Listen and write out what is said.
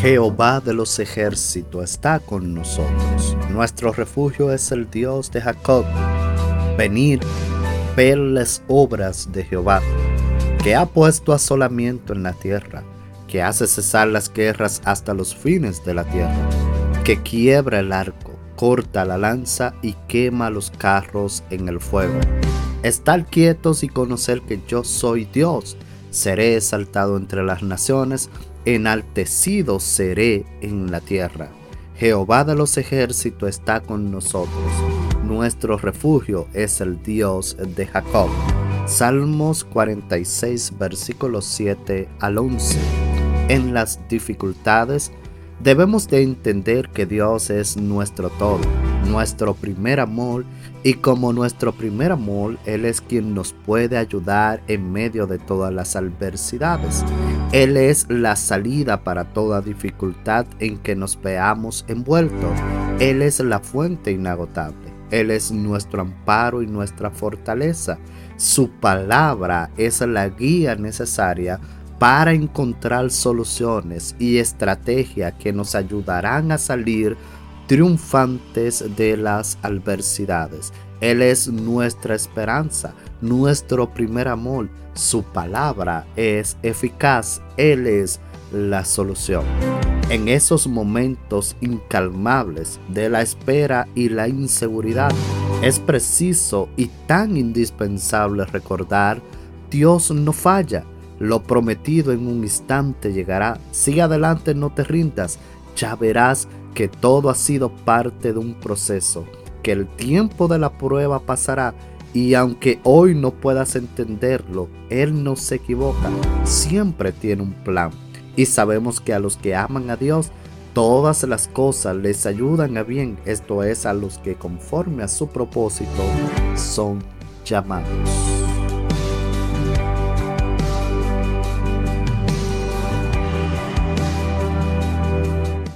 Jehová de los ejércitos está con nosotros. Nuestro refugio es el Dios de Jacob. Venid, ver las obras de Jehová, que ha puesto asolamiento en la tierra, que hace cesar las guerras hasta los fines de la tierra, que quiebra el arco, corta la lanza y quema los carros en el fuego. Estar quietos y conocer que yo soy Dios. Seré exaltado entre las naciones enaltecido seré en la tierra. Jehová de los ejércitos está con nosotros. Nuestro refugio es el Dios de Jacob. Salmos 46 versículos 7 al 11. En las dificultades debemos de entender que Dios es nuestro todo, nuestro primer amor y como nuestro primer amor, Él es quien nos puede ayudar en medio de todas las adversidades. Él es la salida para toda dificultad en que nos veamos envueltos. Él es la fuente inagotable. Él es nuestro amparo y nuestra fortaleza. Su palabra es la guía necesaria para encontrar soluciones y estrategias que nos ayudarán a salir triunfantes de las adversidades. Él es nuestra esperanza, nuestro primer amor. Su palabra es eficaz. Él es la solución. En esos momentos incalmables de la espera y la inseguridad, es preciso y tan indispensable recordar, Dios no falla. Lo prometido en un instante llegará. Sigue adelante, no te rindas. Ya verás que todo ha sido parte de un proceso, que el tiempo de la prueba pasará y aunque hoy no puedas entenderlo, Él no se equivoca, siempre tiene un plan. Y sabemos que a los que aman a Dios, todas las cosas les ayudan a bien, esto es a los que conforme a su propósito son llamados.